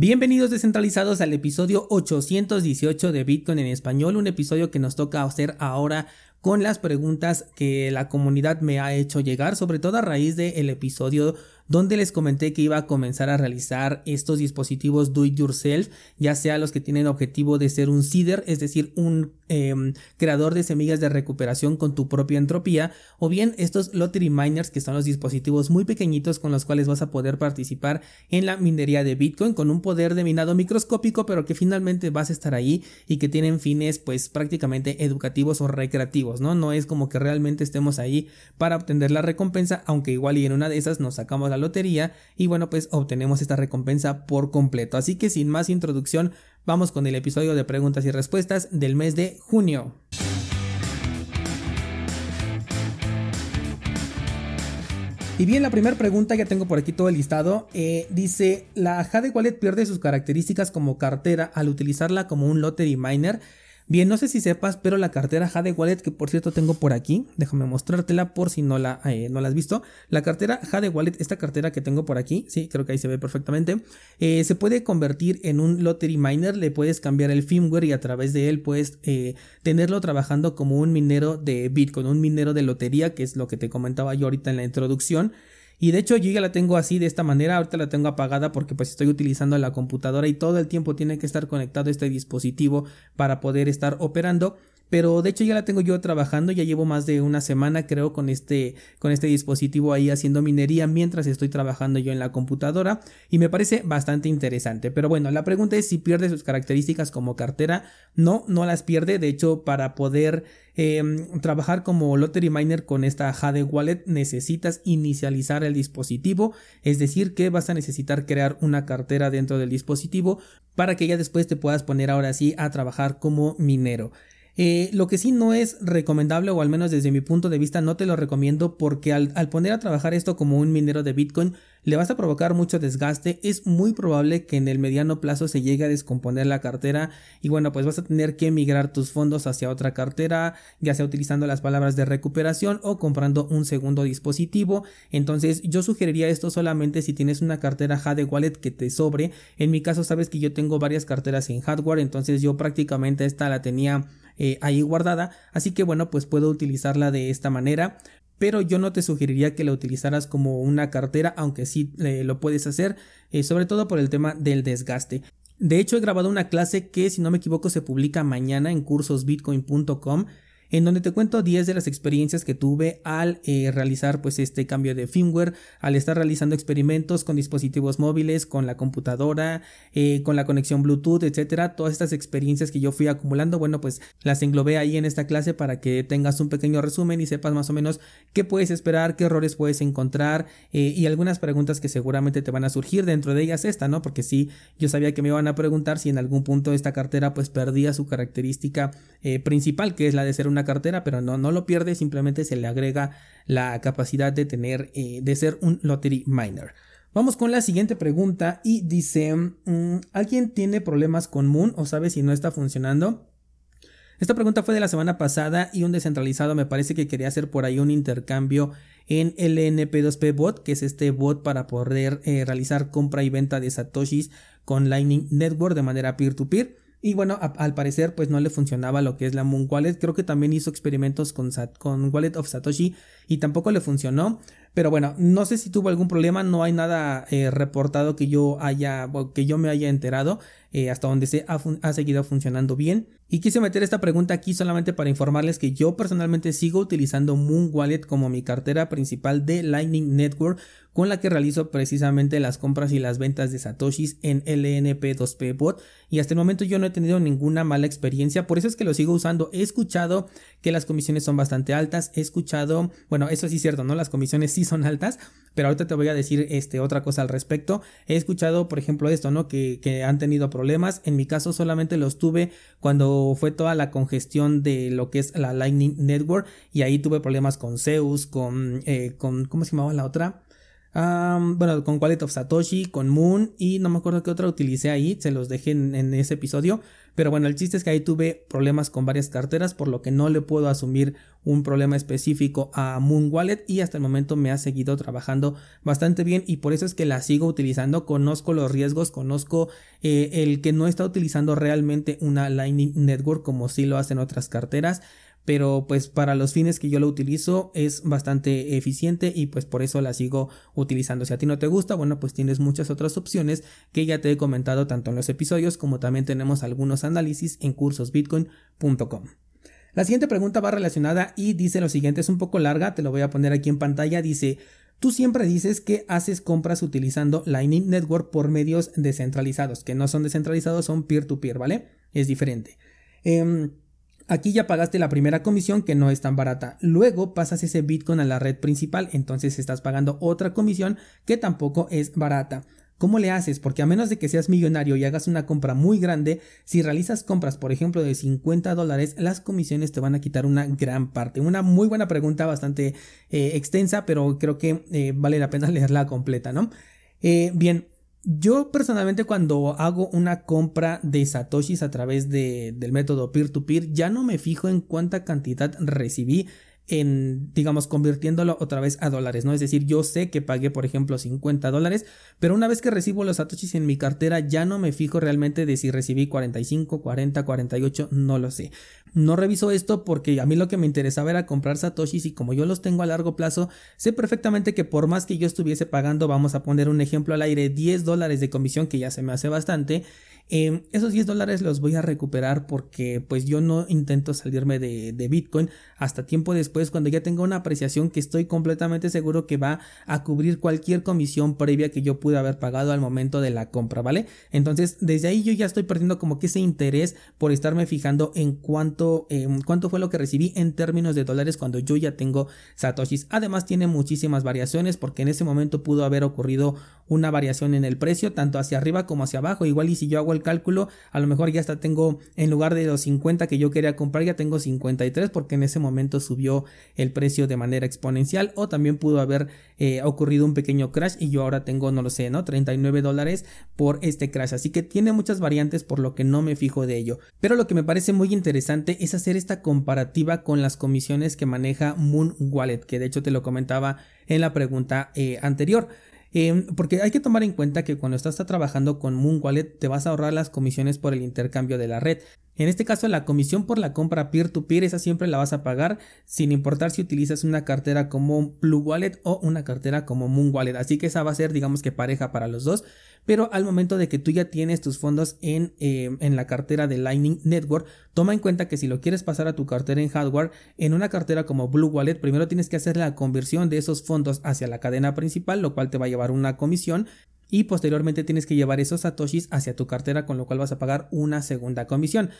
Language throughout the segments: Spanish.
Bienvenidos descentralizados al episodio 818 de Bitcoin en español, un episodio que nos toca hacer ahora con las preguntas que la comunidad me ha hecho llegar, sobre todo a raíz del episodio donde les comenté que iba a comenzar a realizar estos dispositivos do it yourself, ya sea los que tienen objetivo de ser un seeder, es decir, un em, creador de semillas de recuperación con tu propia entropía, o bien estos lottery miners que son los dispositivos muy pequeñitos con los cuales vas a poder participar en la minería de Bitcoin con un poder de minado microscópico, pero que finalmente vas a estar ahí y que tienen fines pues prácticamente educativos o recreativos, ¿no? No es como que realmente estemos ahí para obtener la recompensa, aunque igual y en una de esas nos sacamos la lotería y bueno pues obtenemos esta recompensa por completo. Así que sin más introducción vamos con el episodio de preguntas y respuestas del mes de junio. Y bien, la primera pregunta, ya tengo por aquí todo el listado, eh, dice, ¿la Jade Wallet pierde sus características como cartera al utilizarla como un lottery miner? Bien, no sé si sepas, pero la cartera Jade Wallet, que por cierto tengo por aquí, déjame mostrártela por si no la, eh, no la has visto. La cartera Jade Wallet, esta cartera que tengo por aquí, sí, creo que ahí se ve perfectamente, eh, se puede convertir en un lottery miner, le puedes cambiar el firmware y a través de él puedes eh, tenerlo trabajando como un minero de Bitcoin, un minero de lotería, que es lo que te comentaba yo ahorita en la introducción. Y de hecho yo ya la tengo así de esta manera, ahorita la tengo apagada porque pues estoy utilizando la computadora y todo el tiempo tiene que estar conectado este dispositivo para poder estar operando. Pero de hecho ya la tengo yo trabajando, ya llevo más de una semana creo con este, con este dispositivo ahí haciendo minería mientras estoy trabajando yo en la computadora y me parece bastante interesante. Pero bueno, la pregunta es si pierde sus características como cartera. No, no las pierde. De hecho, para poder em, trabajar como lottery miner con esta Jade Wallet necesitas inicializar el dispositivo, es decir que vas a necesitar crear una cartera dentro del dispositivo para que ya después te puedas poner ahora sí a trabajar como minero. Eh, lo que sí no es recomendable, o al menos desde mi punto de vista, no te lo recomiendo porque al, poner a trabajar esto como un minero de Bitcoin, le vas a provocar mucho desgaste. Es muy probable que en el mediano plazo se llegue a descomponer la cartera y bueno, pues vas a tener que migrar tus fondos hacia otra cartera, ya sea utilizando las palabras de recuperación o comprando un segundo dispositivo. Entonces, yo sugeriría esto solamente si tienes una cartera Jade Wallet que te sobre. En mi caso, sabes que yo tengo varias carteras en hardware, entonces yo prácticamente esta la tenía eh, ahí guardada. Así que bueno, pues puedo utilizarla de esta manera. Pero yo no te sugeriría que la utilizaras como una cartera, aunque sí eh, lo puedes hacer, eh, sobre todo por el tema del desgaste. De hecho, he grabado una clase que, si no me equivoco, se publica mañana en cursosbitcoin.com en donde te cuento 10 de las experiencias que tuve al eh, realizar pues este cambio de firmware, al estar realizando experimentos con dispositivos móviles, con la computadora, eh, con la conexión Bluetooth, etcétera, todas estas experiencias que yo fui acumulando, bueno pues las englobé ahí en esta clase para que tengas un pequeño resumen y sepas más o menos qué puedes esperar, qué errores puedes encontrar eh, y algunas preguntas que seguramente te van a surgir dentro de ellas esta, ¿no? Porque sí, yo sabía que me iban a preguntar si en algún punto esta cartera pues perdía su característica principal que es la de ser una cartera, pero no, no lo pierde, simplemente se le agrega la capacidad de tener, eh, de ser un lottery miner. Vamos con la siguiente pregunta y dice, mm, ¿alguien tiene problemas con Moon o sabe si no está funcionando? Esta pregunta fue de la semana pasada y un descentralizado me parece que quería hacer por ahí un intercambio en LNP2P bot, que es este bot para poder eh, realizar compra y venta de satoshis con Lightning Network de manera peer-to-peer. peer to peer y bueno, al parecer pues no le funcionaba lo que es la Moon Wallet. Creo que también hizo experimentos con, con Wallet of Satoshi y tampoco le funcionó. Pero bueno, no sé si tuvo algún problema, no hay nada eh, reportado que yo haya, que yo me haya enterado, eh, hasta donde se ha, seguido funcionando bien. Y quise meter esta pregunta aquí solamente para informarles que yo personalmente sigo utilizando Moon Wallet como mi cartera principal de Lightning Network, con la que realizo precisamente las compras y las ventas de Satoshis en LNP2P Bot. Y hasta el momento yo no he tenido ninguna mala experiencia, por eso es que lo sigo usando. He escuchado que las comisiones son bastante altas, he escuchado, bueno, eso sí es cierto, ¿no? Las comisiones sí son altas, pero ahorita te voy a decir este, otra cosa al respecto. He escuchado, por ejemplo, esto, ¿no? Que, que han tenido problemas. En mi caso solamente los tuve cuando fue toda la congestión de lo que es la Lightning Network y ahí tuve problemas con Zeus, con, eh, con ¿cómo se llamaba la otra? Bueno, con Wallet of Satoshi, con Moon y no me acuerdo qué otra utilicé ahí, se los dejé en, ese episodio. Pero bueno, el chiste es que ahí tuve problemas con varias carteras, por lo que no le puedo asumir un problema específico a Moon Wallet y hasta el momento me ha seguido trabajando bastante bien y por eso es que la sigo utilizando. Conozco los riesgos, conozco eh, el que no está utilizando realmente una Lightning Network como si lo hacen otras carteras pero pues para los fines que yo lo utilizo es bastante eficiente y pues por eso la sigo utilizando. Si a ti no te gusta, bueno, pues tienes muchas otras opciones que ya te he comentado tanto en los episodios como también tenemos algunos análisis en cursosbitcoin.com. La siguiente pregunta va relacionada y dice lo siguiente, es un poco larga, te lo voy a poner aquí en pantalla, dice, tú siempre dices que haces compras utilizando Lightning Network por medios descentralizados, que no son descentralizados, son peer-to-peer, ¿vale? Es diferente. Eh, Aquí ya pagaste la primera comisión que no es tan barata. Luego pasas ese Bitcoin a la red principal, entonces estás pagando otra comisión que tampoco es barata. ¿Cómo le haces? Porque a menos de que seas millonario y hagas una compra muy grande, si realizas compras, por ejemplo, de 50 dólares, las comisiones te van a quitar una gran parte. Una muy buena pregunta, bastante eh, extensa, pero creo que eh, vale la pena leerla completa, ¿no? Eh, bien, yo personalmente cuando hago una compra de satoshis a través de, del método peer-to-peer ya no me fijo en cuánta cantidad recibí en, digamos, convirtiéndolo otra vez a dólares, ¿no? Es decir, yo sé que pagué, por ejemplo, 50 dólares, pero una vez que recibo los satoshis en mi cartera, ya no me fijo realmente de si recibí 45, 40, 48, no lo sé. No reviso esto porque a mí lo que me interesaba era comprar satoshis y como yo los tengo a largo plazo, sé perfectamente que por más que yo estuviese pagando, vamos a poner un ejemplo al aire, 10 dólares de comisión, que ya se me hace bastante, Em, esos 10 dólares los voy a recuperar porque pues yo no intento salirme de, de, Bitcoin hasta tiempo después cuando ya tenga una apreciación que estoy completamente seguro que va a cubrir cualquier comisión previa que yo pude haber pagado al momento de la compra, ¿vale? Entonces desde ahí yo ya estoy perdiendo como que ese interés por estarme fijando en cuánto, em, cuánto fue lo que recibí en términos de dólares cuando yo ya tengo satoshis. Además tiene muchísimas variaciones porque en ese momento pudo haber ocurrido una variación en el precio tanto hacia arriba como hacia abajo. Igual y si yo hago el cálculo, a lo mejor ya hasta tengo, en lugar de los 50 que yo quería comprar, ya tengo 53 porque en ese momento subió el precio de manera exponencial o también pudo haber eh, ocurrido un pequeño crash y yo ahora tengo, no lo sé, ¿no? 39 dólares por este crash. Así que tiene muchas variantes por lo que no me fijo de ello. Pero lo que me parece muy interesante es hacer esta comparativa con las comisiones que maneja Moon Wallet, que de hecho te lo comentaba en la pregunta eh, anterior. Em, porque hay que tomar en cuenta que cuando estás trabajando con Moon Wallet te vas a ahorrar las comisiones por el intercambio de la red. En este caso la comisión por la compra peer-to-peer esa siempre la vas a pagar sin importar si utilizas una cartera como Blue Wallet o una cartera como Moon Wallet. Así que esa va a ser digamos que pareja para los dos. Pero al momento de que tú ya tienes tus fondos en, em, en la cartera de Lightning Network, toma en cuenta que si lo quieres pasar a tu cartera en hardware, en una cartera como Blue Wallet, primero tienes que hacer la conversión de esos fondos hacia la cadena principal, lo cual te va a llevar una comisión y posteriormente tienes que llevar esos satoshis hacia tu cartera con lo cual vas a pagar una segunda comisión.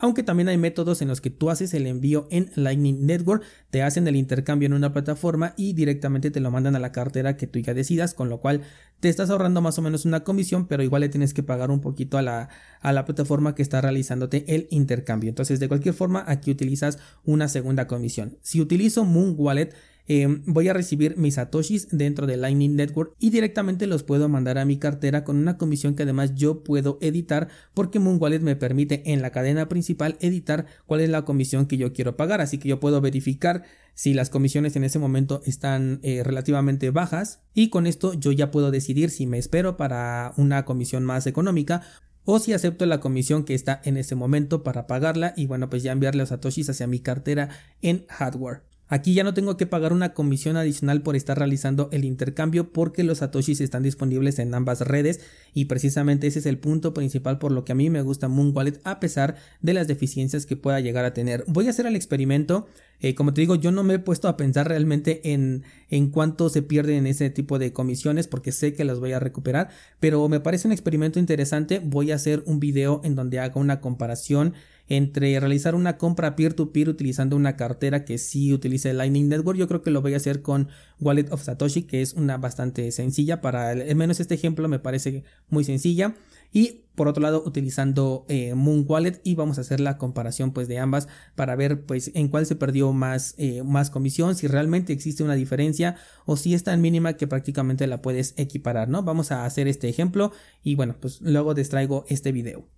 Aunque también hay métodos en los que tú haces el envío en Lightning Network, te hacen el intercambio en una plataforma y directamente te lo mandan a la cartera que tú ya decidas, con lo cual te estás ahorrando más o menos una comisión, pero igual le tienes que pagar un poquito a la, a la plataforma que está realizándote el intercambio. Entonces, de cualquier forma, aquí utilizas una segunda comisión. Si utilizo Moon Wallet, Em, voy a recibir mis satoshis dentro de Lightning Network y directamente los puedo mandar a mi cartera con una comisión que además yo puedo editar porque Moon Wallet me permite en la cadena principal editar cuál es la comisión que yo quiero pagar así que yo puedo verificar si las comisiones en ese momento están eh, relativamente bajas y con esto yo ya puedo decidir si me espero para una comisión más económica o si acepto la comisión que está en ese momento para pagarla y bueno pues ya enviarle los satoshis hacia mi cartera en hardware. Aquí ya no tengo que pagar una comisión adicional por estar realizando el intercambio porque los satoshis están disponibles en ambas redes y precisamente ese es el punto principal por lo que a mí me gusta Moon Wallet a pesar de las deficiencias que pueda llegar a tener. Voy a hacer el experimento, eh, como te digo yo no me he puesto a pensar realmente en, en cuánto se pierde en ese tipo de comisiones porque sé que las voy a recuperar, pero me parece un experimento interesante, voy a hacer un video en donde haga una comparación entre realizar una compra peer-to-peer utilizando una cartera que sí utilice Lightning Network. Yo creo que lo voy a hacer con Wallet of Satoshi, que es una bastante sencilla para, al menos este ejemplo me parece muy sencilla. Y por otro lado utilizando eh, Moon Wallet y vamos a hacer la comparación pues de ambas para ver pues en cuál se perdió más, eh, más comisión, si realmente existe una diferencia o si es tan mínima que prácticamente la puedes equiparar, ¿no? Vamos a hacer este ejemplo y bueno pues luego les traigo este video.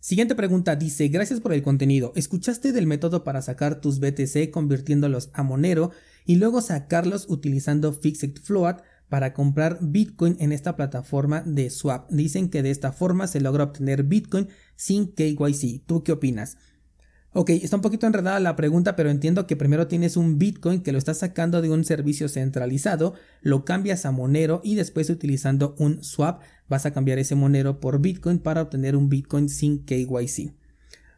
Siguiente pregunta dice, gracias por el contenido. ¿Escuchaste del método para sacar tus BTC convirtiéndolos a Monero y luego sacarlos utilizando Fixed Float para comprar Bitcoin en esta plataforma de swap? Dicen que de esta forma se logra obtener Bitcoin sin KYC. ¿Tú qué opinas? Ok, está un poquito enredada la pregunta, pero entiendo que primero tienes un Bitcoin que lo estás sacando de un servicio centralizado, lo cambias a Monero y después utilizando un swap vas a cambiar ese Monero por Bitcoin para obtener un Bitcoin sin KYC.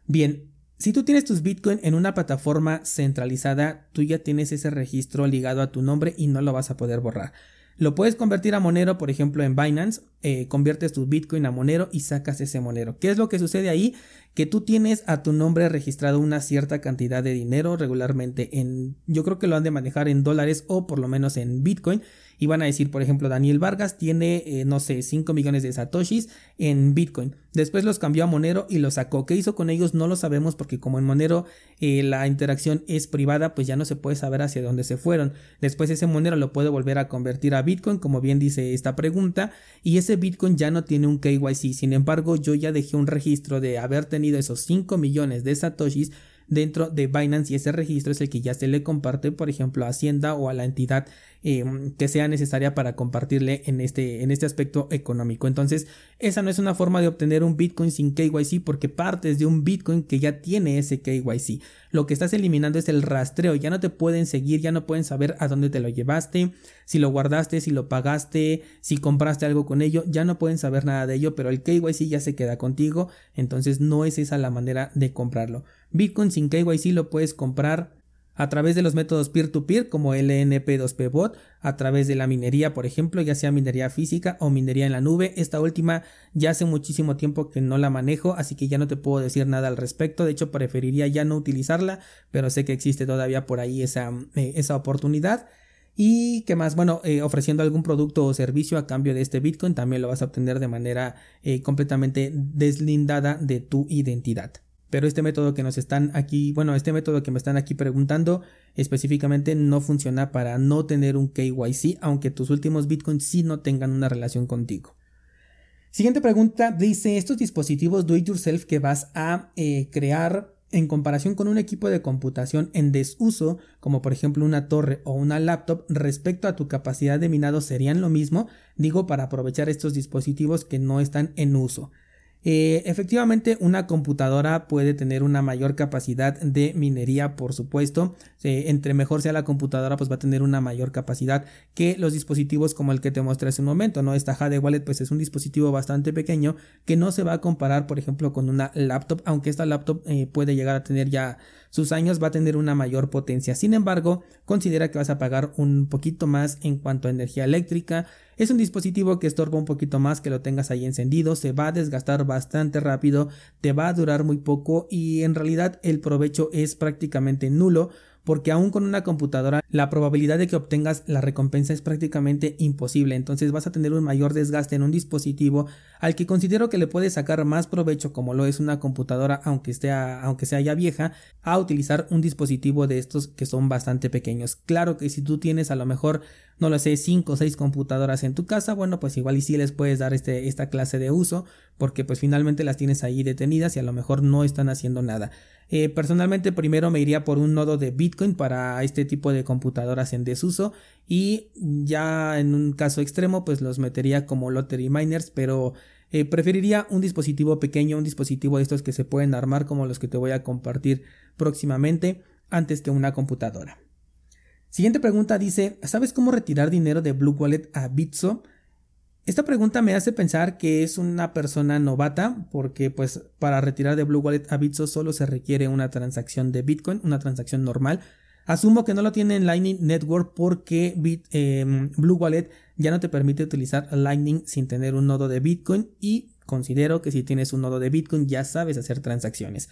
Bien, si tú tienes tus Bitcoin en una plataforma centralizada, tú ya tienes ese registro ligado a tu nombre y no lo vas a poder borrar. Lo puedes convertir a Monero, por ejemplo, en Binance, eh, conviertes tu Bitcoin a Monero y sacas ese Monero. ¿Qué es lo que sucede ahí? Que tú tienes a tu nombre registrado una cierta cantidad de dinero regularmente en, yo creo que lo han de manejar en dólares o por lo menos en Bitcoin y van a decir, por ejemplo, Daniel Vargas tiene, eh, no sé, 5 millones de satoshis en Bitcoin. Después los cambió a Monero y los sacó. ¿Qué hizo con ellos? No lo sabemos porque como en Monero eh, la interacción es privada, pues ya no se puede saber hacia dónde se fueron. Después ese Monero lo puede volver a convertir a Bitcoin, como bien dice esta pregunta, y ese Bitcoin ya no tiene un KYC. Sin embargo, yo ya dejé un registro de haber tenido esos 5 millones de satoshis dentro de Binance y ese registro es el que ya se le comparte, por ejemplo, a Hacienda o a la entidad Em, que sea necesaria para compartirle en este, en este aspecto económico. Entonces, esa no es una forma de obtener un Bitcoin sin KYC porque partes de un Bitcoin que ya tiene ese KYC. Lo que estás eliminando es el rastreo, ya no te pueden seguir, ya no pueden saber a dónde te lo llevaste, si lo guardaste, si lo pagaste, si compraste algo con ello, ya no pueden saber nada de ello, pero el KYC ya se queda contigo, entonces no es esa la manera de comprarlo. Bitcoin sin KYC lo puedes comprar a través de los métodos peer-to-peer como LNP2P bot, a través de la minería, por ejemplo, ya sea minería física o minería en la nube. Esta última ya hace muchísimo tiempo que no la manejo, así que ya no te puedo decir nada al respecto. De hecho, preferiría ya no utilizarla, pero sé que existe todavía por ahí esa, eh, esa oportunidad. Y qué más, bueno, eh, ofreciendo algún producto o servicio a cambio de este Bitcoin, también lo vas a obtener de manera eh, completamente deslindada de tu identidad pero este método que nos están aquí, bueno, este método que me están aquí preguntando específicamente no funciona para no tener un KYC, aunque tus últimos bitcoins sí no tengan una relación contigo. Siguiente pregunta dice, estos dispositivos do it yourself que vas a eh, crear en comparación con un equipo de computación en desuso, como por ejemplo una torre o una laptop, respecto a tu capacidad de minado serían lo mismo, digo para aprovechar estos dispositivos que no están en uso. Eh, efectivamente, una computadora puede tener una mayor capacidad de minería, por supuesto. entre mejor sea la computadora, pues va a tener una mayor capacidad que los dispositivos como el que te mostré hace un momento, ¿no? Esta Jade Wallet, pues es un dispositivo bastante pequeño que no se va a comparar, por ejemplo, con una laptop, aunque esta laptop eh, puede llegar a tener ya sus años, va a tener una mayor potencia. Sin embargo, considera que vas a pagar un poquito más en cuanto a energía eléctrica, es un dispositivo que estorba un poquito más que lo tengas ahí encendido, se va a desgastar bastante rápido, te va a durar muy poco y en realidad el provecho es prácticamente nulo porque aún con una computadora la probabilidad de que obtengas la recompensa es prácticamente imposible, entonces vas a tener un mayor desgaste en un dispositivo al que considero que le puedes sacar más provecho como lo es una computadora aunque, esté aunque sea ya vieja a utilizar un dispositivo de estos que son bastante pequeños. Claro que si tú tienes a lo mejor no lo sé, 5 o 6 computadoras en tu casa, bueno, pues igual y sí les puedes dar este, esta clase de uso, porque pues finalmente las tienes ahí detenidas y a lo mejor no están haciendo nada. Eh, personalmente primero me iría por un nodo de Bitcoin para este tipo de computadoras en desuso y ya en un caso extremo pues los metería como lottery miners, pero eh, preferiría un dispositivo pequeño, un dispositivo de estos que se pueden armar como los que te voy a compartir próximamente antes que una computadora. Siguiente pregunta dice, ¿sabes cómo retirar dinero de Blue Wallet a Bitso? Esta pregunta me hace pensar que es una persona novata porque pues para retirar de Blue Wallet a Bitso solo se requiere una transacción de Bitcoin, una transacción normal. Asumo que no lo tiene en Lightning Network porque em, Blue Wallet ya no te permite utilizar Lightning sin tener un nodo de Bitcoin y considero que si tienes un nodo de Bitcoin ya sabes hacer transacciones.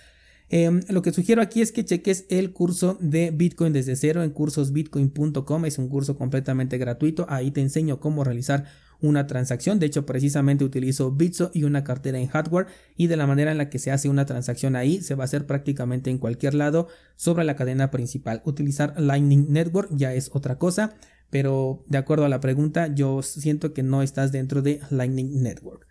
Em, lo que sugiero aquí es que cheques el curso de Bitcoin desde cero en cursosbitcoin.com. Es un curso completamente gratuito. Ahí te enseño cómo realizar una transacción. De hecho, precisamente utilizo Bitso y una cartera en hardware y de la manera en la que se hace una transacción ahí se va a hacer prácticamente en cualquier lado sobre la cadena principal. Utilizar Lightning Network ya es otra cosa, pero de acuerdo a la pregunta, yo siento que no estás dentro de Lightning Network.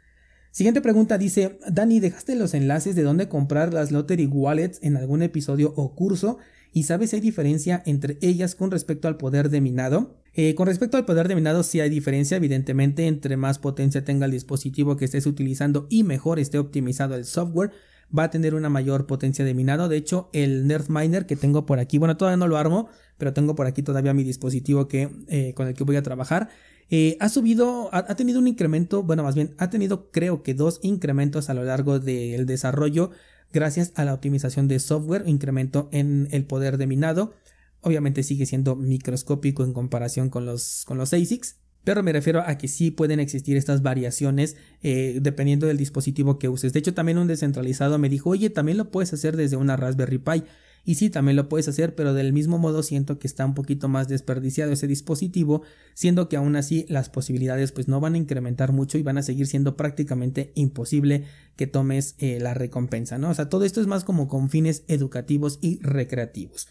Siguiente pregunta dice, Dani, ¿dejaste los enlaces de dónde comprar las Lottery Wallets en algún episodio o curso? ¿Y sabes si hay diferencia entre ellas con respecto al poder de minado? Eh, con respecto al poder de minado sí hay diferencia, evidentemente, entre más potencia tenga el dispositivo que estés utilizando y mejor esté optimizado el software, va a tener una mayor potencia de minado. De hecho, el Nerd Miner que tengo por aquí, bueno, todavía no lo armo, pero tengo por aquí todavía mi dispositivo que, eh, con el que voy a trabajar. Eh, ha subido, ha, tenido un incremento, bueno, más bien, ha tenido creo que dos incrementos a lo largo del desarrollo gracias a la optimización de software, incremento en el poder de minado. Obviamente sigue siendo microscópico en comparación con los, con los ASICs, pero me refiero a que sí pueden existir estas variaciones eh, dependiendo del dispositivo que uses. De hecho, también un descentralizado me dijo, oye, también lo puedes hacer desde una Raspberry Pi. Y sí, también lo puedes hacer, pero del mismo modo siento que está un poquito más desperdiciado ese dispositivo, siendo que aún así las posibilidades pues no van a incrementar mucho y van a seguir siendo prácticamente imposible que tomes eh, la recompensa, ¿no? O sea, todo esto es más como con fines educativos y recreativos.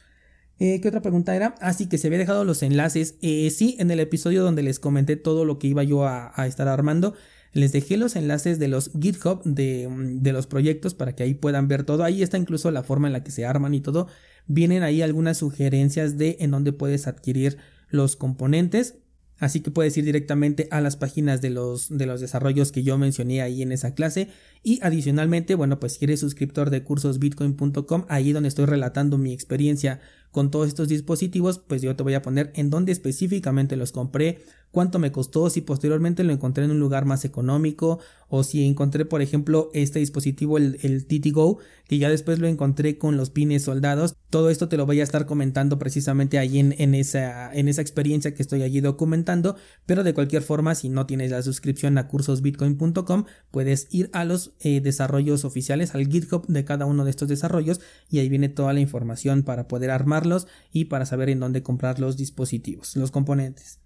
Eh, ¿Qué otra pregunta era? Así ah, que se había dejado los enlaces. Eh, sí, en el episodio donde les comenté todo lo que iba yo a estar armando. Les dejé los enlaces de los GitHub de, de, los proyectos para que ahí puedan ver todo. Ahí está incluso la forma en la que se arman y todo. Vienen ahí algunas sugerencias de en dónde puedes adquirir los componentes. Así que puedes ir directamente a las páginas de los, de los desarrollos que yo mencioné ahí en esa clase. Y adicionalmente, bueno, pues si eres suscriptor de cursosbitcoin.com, ahí donde estoy relatando mi experiencia con todos estos dispositivos, pues yo te voy a poner en dónde específicamente los compré, cuánto me costó, si posteriormente lo encontré en un lugar más económico o si encontré por ejemplo este dispositivo el, el TTGO que ya después lo encontré con los pines soldados. Todo esto te lo voy a estar comentando precisamente ahí en, esa, en esa experiencia que estoy allí documentando pero de cualquier forma si no tienes la suscripción a cursosbitcoin.com puedes ir a los eh, desarrollos oficiales al GitHub de cada uno de estos desarrollos y ahí viene toda la información para poder y para saber en dónde comprar los dispositivos los componentes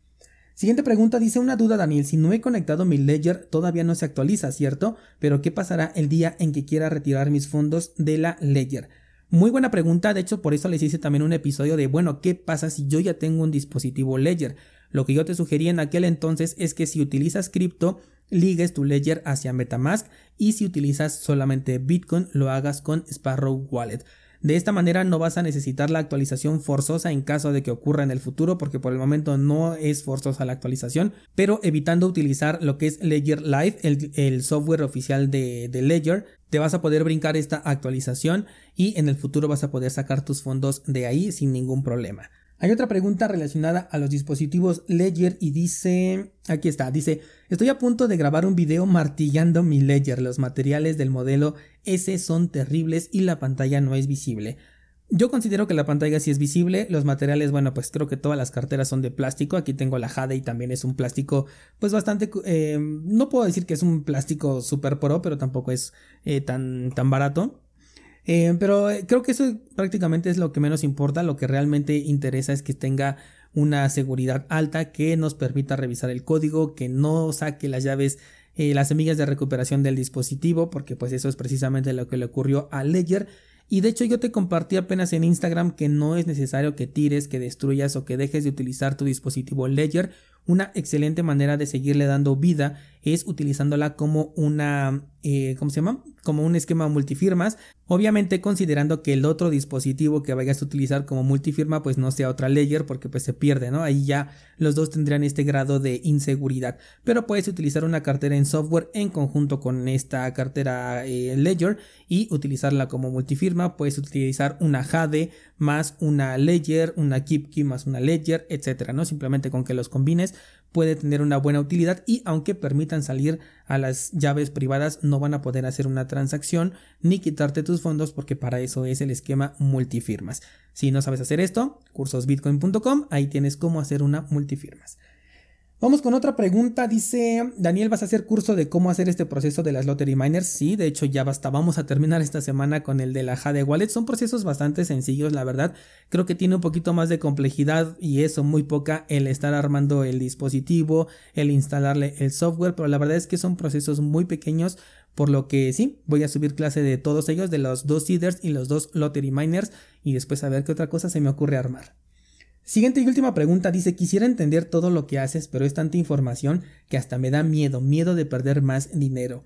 Siguiente pregunta dice una duda Daniel, si no he conectado mi Ledger todavía no se actualiza, ¿cierto? Pero ¿qué pasará el día en que quiera retirar mis fondos de la Ledger? Muy buena pregunta, de hecho por eso les hice también un episodio de, bueno, ¿qué pasa si yo ya tengo un dispositivo Ledger? Lo que yo te sugería en aquel entonces es que si utilizas cripto, ligues tu Ledger hacia Metamask y si utilizas solamente Bitcoin, lo hagas con Sparrow Wallet. De esta manera no vas a necesitar la actualización forzosa en caso de que ocurra en el futuro porque por el momento no es forzosa la actualización, pero evitando utilizar lo que es Ledger Live, el, software oficial de, de Ledger, te vas a poder brincar esta actualización y en el futuro vas a poder sacar tus fondos de ahí sin ningún problema. Hay otra pregunta relacionada a los dispositivos Ledger y dice, aquí está, dice, estoy a punto de grabar un video martillando mi Ledger, los materiales del modelo S son terribles y la pantalla no es visible. Yo considero que la pantalla sí es visible, los materiales, bueno, pues creo que todas las carteras son de plástico, aquí tengo la Jade y también es un plástico, pues bastante, eh, no puedo decir que es un plástico super pro, pero tampoco es eh, tan, tan barato. Eh, pero eh, creo que eso prácticamente es lo que menos importa. Lo que realmente interesa es que tenga una seguridad alta que nos permita revisar el código, que no saque las llaves, eh, las semillas de recuperación del dispositivo, porque pues eso es precisamente lo que le ocurrió a Ledger. Y de hecho yo te compartí apenas en Instagram que no es necesario que tires, que destruyas o que dejes de utilizar tu dispositivo Ledger. Una excelente manera de seguirle dando vida es utilizándola como una, ¿cómo se llama? Como un esquema multifirmas Obviamente considerando que el otro dispositivo que vayas a utilizar como multifirma pues no sea otra layer porque pues se pierde, ¿no? Ahí ya los dos tendrían este grado de inseguridad. Pero puedes utilizar una cartera en software en conjunto con esta cartera eh, Ledger y utilizarla como multifirma. Puedes utilizar una Jade más una Ledger, una KeepKey más una Ledger, etcétera, ¿no? Simplemente con que los combines puede tener una buena utilidad y aunque permitan salir a las llaves privadas no van a poder hacer una transacción ni quitarte tus fondos porque para eso es el esquema multifirmas. Si no sabes hacer esto, cursosbitcoin.com, ahí tienes cómo hacer una multifirmas. Vamos con otra pregunta. Dice Daniel, ¿vas a hacer curso de cómo hacer este proceso de las Lottery Miners? Sí, de hecho ya basta. Vamos a terminar esta semana con el de la Jade Wallet. Son procesos bastante sencillos, la verdad. Creo que tiene un poquito más de complejidad y eso, muy poca, el estar armando el dispositivo, el instalarle el software, pero la verdad es que son procesos muy pequeños. Por lo que sí, voy a subir clase de todos ellos, de los dos seeders y los dos lottery miners, y después a ver qué otra cosa se me ocurre armar. Siguiente y última pregunta dice, quisiera entender todo lo que haces, pero es tanta información que hasta me da miedo, miedo de perder más dinero.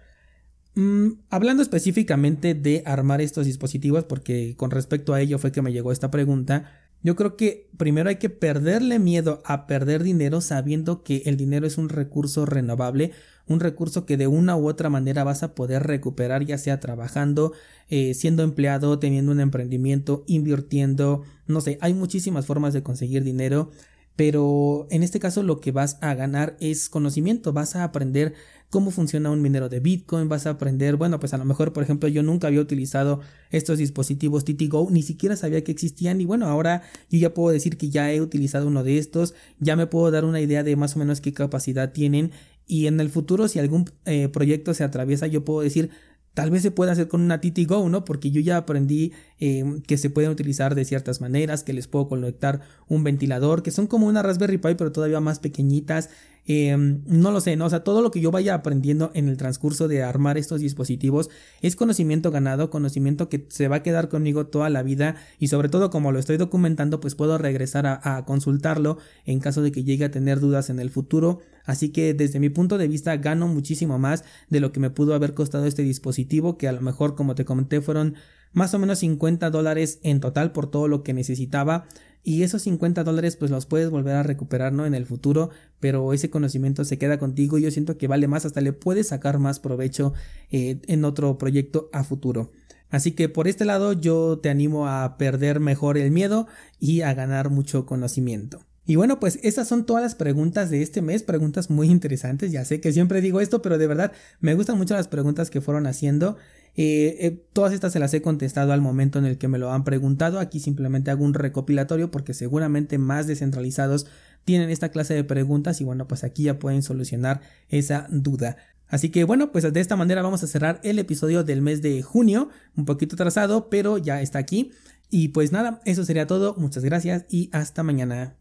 Mm, hablando específicamente de armar estos dispositivos, porque con respecto a ello fue que me llegó esta pregunta, yo creo que primero hay que perderle miedo a perder dinero sabiendo que el dinero es un recurso renovable, un recurso que de una u otra manera vas a poder recuperar ya sea trabajando, eh, siendo empleado, teniendo un emprendimiento, invirtiendo, no sé, hay muchísimas formas de conseguir dinero pero en este caso lo que vas a ganar es conocimiento, vas a aprender cómo funciona un minero de Bitcoin, vas a aprender, bueno, pues a lo mejor, por ejemplo, yo nunca había utilizado estos dispositivos TTGO, ni siquiera sabía que existían y bueno, ahora yo ya puedo decir que ya he utilizado uno de estos, ya me puedo dar una idea de más o menos qué capacidad tienen y en el futuro si algún eh, proyecto se atraviesa yo puedo decir Tal vez se pueda hacer con una TTGO, ¿no? Porque yo ya aprendí eh, que se pueden utilizar de ciertas maneras, que les puedo conectar un ventilador, que son como una Raspberry Pi, pero todavía más pequeñitas. Em, no lo sé, ¿no? O sea, todo lo que yo vaya aprendiendo en el transcurso de armar estos dispositivos es conocimiento ganado, conocimiento que se va a quedar conmigo toda la vida y sobre todo como lo estoy documentando, pues puedo regresar a, consultarlo en caso de que llegue a tener dudas en el futuro. Así que desde mi punto de vista gano muchísimo más de lo que me pudo haber costado este dispositivo, que a lo mejor como te comenté fueron más o menos 50 dólares en total por todo lo que necesitaba. Y esos 50 dólares pues los puedes volver a recuperar ¿no? en el futuro pero ese conocimiento se queda contigo. Y yo siento que vale más hasta le puedes sacar más provecho eh, en otro proyecto a futuro. Así que por este lado yo te animo a perder mejor el miedo y a ganar mucho conocimiento. Y bueno, pues esas son todas las preguntas de este mes, preguntas muy interesantes, ya sé que siempre digo esto, pero de verdad me gustan mucho las preguntas que fueron haciendo. Eh, eh, todas estas se las he contestado al momento en el que me lo han preguntado, aquí simplemente hago un recopilatorio porque seguramente más descentralizados tienen esta clase de preguntas y bueno, pues aquí ya pueden solucionar esa duda. Así que bueno, pues de esta manera vamos a cerrar el episodio del mes de junio, un poquito trazado, pero ya está aquí. Y pues nada, eso sería todo, muchas gracias y hasta mañana.